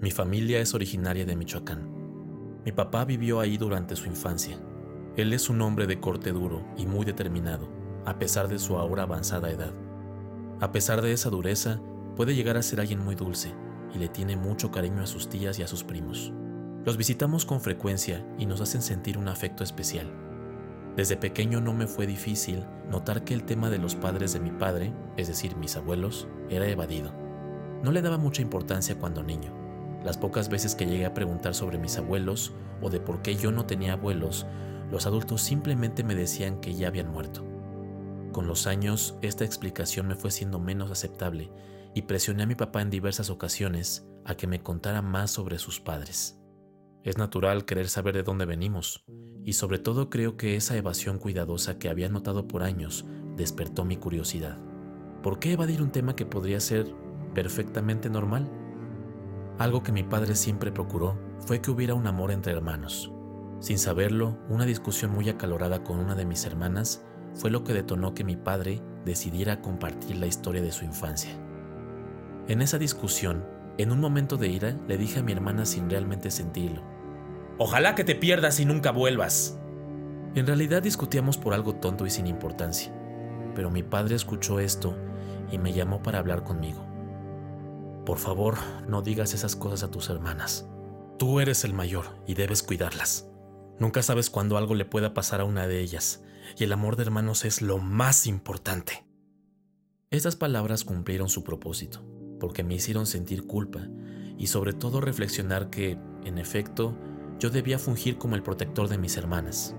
Mi familia es originaria de Michoacán. Mi papá vivió ahí durante su infancia. Él es un hombre de corte duro y muy determinado, a pesar de su ahora avanzada edad. A pesar de esa dureza, puede llegar a ser alguien muy dulce y le tiene mucho cariño a sus tías y a sus primos. Los visitamos con frecuencia y nos hacen sentir un afecto especial. Desde pequeño no me fue difícil notar que el tema de los padres de mi padre, es decir, mis abuelos, era evadido. No le daba mucha importancia cuando niño. Las pocas veces que llegué a preguntar sobre mis abuelos o de por qué yo no tenía abuelos, los adultos simplemente me decían que ya habían muerto. Con los años, esta explicación me fue siendo menos aceptable y presioné a mi papá en diversas ocasiones a que me contara más sobre sus padres. Es natural querer saber de dónde venimos, y sobre todo creo que esa evasión cuidadosa que había notado por años despertó mi curiosidad. ¿Por qué evadir un tema que podría ser perfectamente normal? Algo que mi padre siempre procuró fue que hubiera un amor entre hermanos. Sin saberlo, una discusión muy acalorada con una de mis hermanas fue lo que detonó que mi padre decidiera compartir la historia de su infancia. En esa discusión, en un momento de ira, le dije a mi hermana sin realmente sentirlo. Ojalá que te pierdas y nunca vuelvas. En realidad discutíamos por algo tonto y sin importancia, pero mi padre escuchó esto y me llamó para hablar conmigo. Por favor, no digas esas cosas a tus hermanas. Tú eres el mayor y debes cuidarlas. Nunca sabes cuándo algo le pueda pasar a una de ellas, y el amor de hermanos es lo más importante. Estas palabras cumplieron su propósito, porque me hicieron sentir culpa y sobre todo reflexionar que, en efecto, yo debía fungir como el protector de mis hermanas.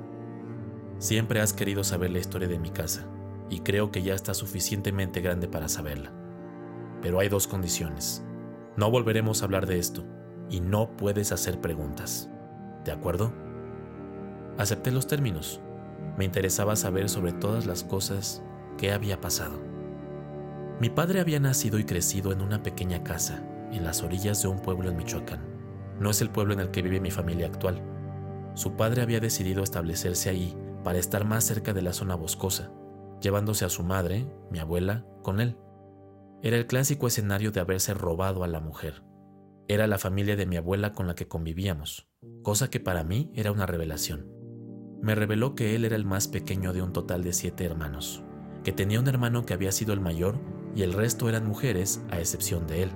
Siempre has querido saber la historia de mi casa, y creo que ya está suficientemente grande para saberla. Pero hay dos condiciones. No volveremos a hablar de esto, y no puedes hacer preguntas. ¿De acuerdo? Acepté los términos. Me interesaba saber sobre todas las cosas que había pasado. Mi padre había nacido y crecido en una pequeña casa, en las orillas de un pueblo en Michoacán. No es el pueblo en el que vive mi familia actual. Su padre había decidido establecerse ahí para estar más cerca de la zona boscosa, llevándose a su madre, mi abuela, con él. Era el clásico escenario de haberse robado a la mujer. Era la familia de mi abuela con la que convivíamos, cosa que para mí era una revelación. Me reveló que él era el más pequeño de un total de siete hermanos, que tenía un hermano que había sido el mayor y el resto eran mujeres a excepción de él.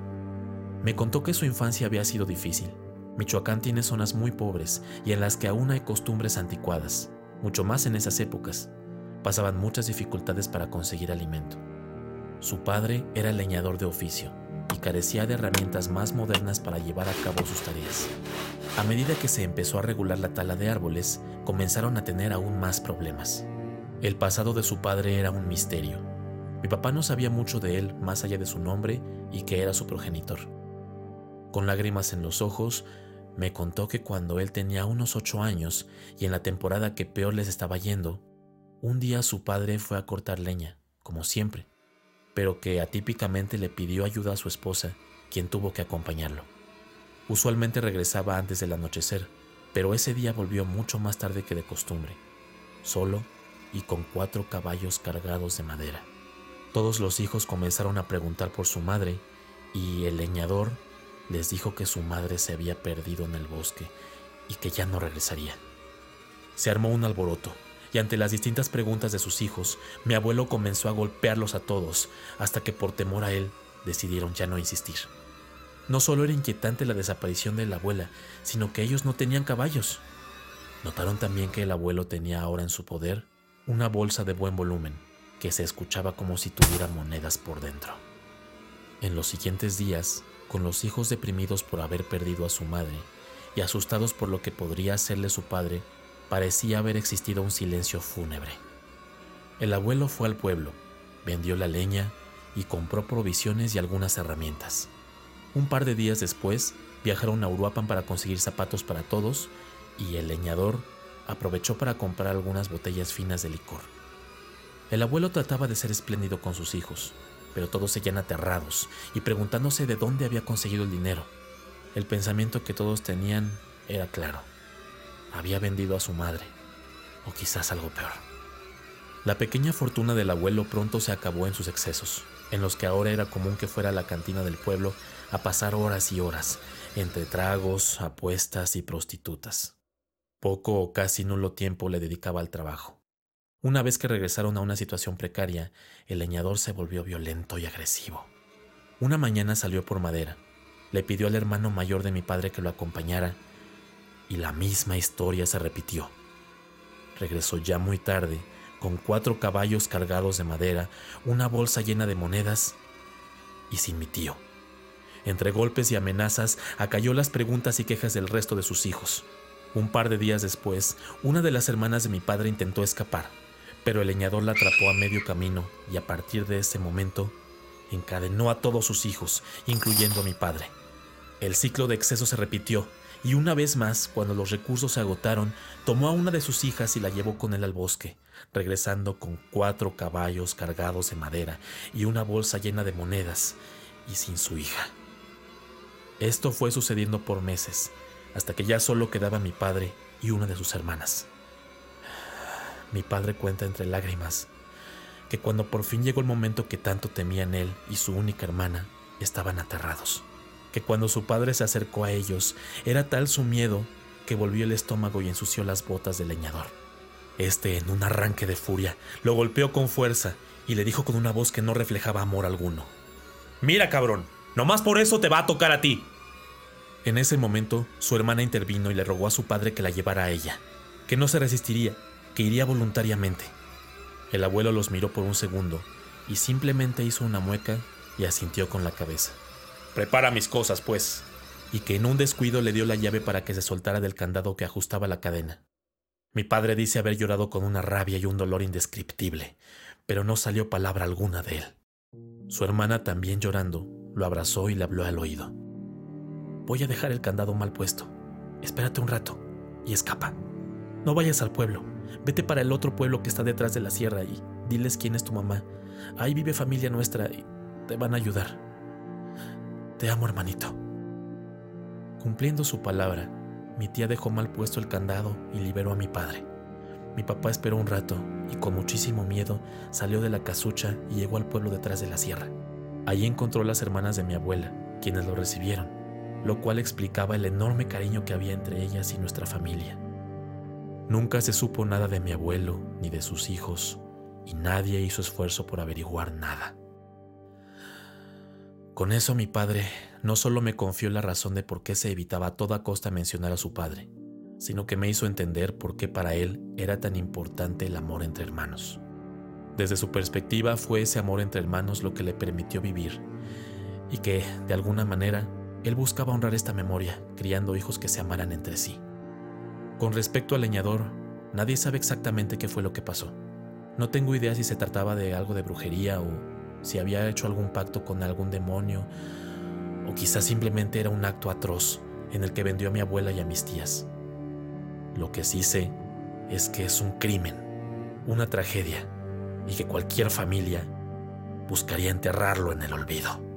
Me contó que su infancia había sido difícil. Michoacán tiene zonas muy pobres y en las que aún hay costumbres anticuadas, mucho más en esas épocas. Pasaban muchas dificultades para conseguir alimento. Su padre era leñador de oficio y carecía de herramientas más modernas para llevar a cabo sus tareas. A medida que se empezó a regular la tala de árboles, comenzaron a tener aún más problemas. El pasado de su padre era un misterio, mi papá no sabía mucho de él más allá de su nombre y que era su progenitor. Con lágrimas en los ojos, me contó que cuando él tenía unos ocho años y en la temporada que peor les estaba yendo, un día su padre fue a cortar leña, como siempre, pero que atípicamente le pidió ayuda a su esposa, quien tuvo que acompañarlo. Usualmente regresaba antes del anochecer, pero ese día volvió mucho más tarde que de costumbre, solo y con cuatro caballos cargados de madera. Todos los hijos comenzaron a preguntar por su madre y el leñador les dijo que su madre se había perdido en el bosque y que ya no regresaría. Se armó un alboroto y ante las distintas preguntas de sus hijos, mi abuelo comenzó a golpearlos a todos hasta que por temor a él decidieron ya no insistir. No solo era inquietante la desaparición de la abuela, sino que ellos no tenían caballos. Notaron también que el abuelo tenía ahora en su poder una bolsa de buen volumen que se escuchaba como si tuviera monedas por dentro. En los siguientes días, con los hijos deprimidos por haber perdido a su madre y asustados por lo que podría hacerle su padre, parecía haber existido un silencio fúnebre. El abuelo fue al pueblo, vendió la leña y compró provisiones y algunas herramientas. Un par de días después, viajaron a Uruapan para conseguir zapatos para todos y el leñador aprovechó para comprar algunas botellas finas de licor. El abuelo trataba de ser espléndido con sus hijos, pero todos seguían aterrados y preguntándose de dónde había conseguido el dinero. El pensamiento que todos tenían era claro. Había vendido a su madre, o quizás algo peor. La pequeña fortuna del abuelo pronto se acabó en sus excesos, en los que ahora era común que fuera a la cantina del pueblo a pasar horas y horas, entre tragos, apuestas y prostitutas. Poco o casi nulo tiempo le dedicaba al trabajo. Una vez que regresaron a una situación precaria, el leñador se volvió violento y agresivo. Una mañana salió por madera, le pidió al hermano mayor de mi padre que lo acompañara y la misma historia se repitió. Regresó ya muy tarde, con cuatro caballos cargados de madera, una bolsa llena de monedas y sin mi tío. Entre golpes y amenazas acalló las preguntas y quejas del resto de sus hijos. Un par de días después, una de las hermanas de mi padre intentó escapar, pero el leñador la atrapó a medio camino y a partir de ese momento encadenó a todos sus hijos, incluyendo a mi padre. El ciclo de exceso se repitió y una vez más, cuando los recursos se agotaron, tomó a una de sus hijas y la llevó con él al bosque, regresando con cuatro caballos cargados de madera y una bolsa llena de monedas y sin su hija. Esto fue sucediendo por meses, hasta que ya solo quedaba mi padre y una de sus hermanas. Mi padre cuenta entre lágrimas que cuando por fin llegó el momento que tanto temían él y su única hermana, estaban aterrados que cuando su padre se acercó a ellos, era tal su miedo que volvió el estómago y ensució las botas del leñador. Este, en un arranque de furia, lo golpeó con fuerza y le dijo con una voz que no reflejaba amor alguno. Mira, cabrón, nomás por eso te va a tocar a ti. En ese momento, su hermana intervino y le rogó a su padre que la llevara a ella, que no se resistiría, que iría voluntariamente. El abuelo los miró por un segundo y simplemente hizo una mueca y asintió con la cabeza. Prepara mis cosas, pues. Y que en un descuido le dio la llave para que se soltara del candado que ajustaba la cadena. Mi padre dice haber llorado con una rabia y un dolor indescriptible, pero no salió palabra alguna de él. Su hermana, también llorando, lo abrazó y le habló al oído. Voy a dejar el candado mal puesto. Espérate un rato y escapa. No vayas al pueblo. Vete para el otro pueblo que está detrás de la sierra y diles quién es tu mamá. Ahí vive familia nuestra y te van a ayudar. Te amo, hermanito. Cumpliendo su palabra, mi tía dejó mal puesto el candado y liberó a mi padre. Mi papá esperó un rato y con muchísimo miedo salió de la casucha y llegó al pueblo detrás de la sierra. Allí encontró las hermanas de mi abuela, quienes lo recibieron, lo cual explicaba el enorme cariño que había entre ellas y nuestra familia. Nunca se supo nada de mi abuelo ni de sus hijos y nadie hizo esfuerzo por averiguar nada. Con eso mi padre no solo me confió la razón de por qué se evitaba a toda costa mencionar a su padre, sino que me hizo entender por qué para él era tan importante el amor entre hermanos. Desde su perspectiva fue ese amor entre hermanos lo que le permitió vivir, y que, de alguna manera, él buscaba honrar esta memoria, criando hijos que se amaran entre sí. Con respecto al leñador, nadie sabe exactamente qué fue lo que pasó. No tengo idea si se trataba de algo de brujería o si había hecho algún pacto con algún demonio, o quizás simplemente era un acto atroz en el que vendió a mi abuela y a mis tías. Lo que sí sé es que es un crimen, una tragedia, y que cualquier familia buscaría enterrarlo en el olvido.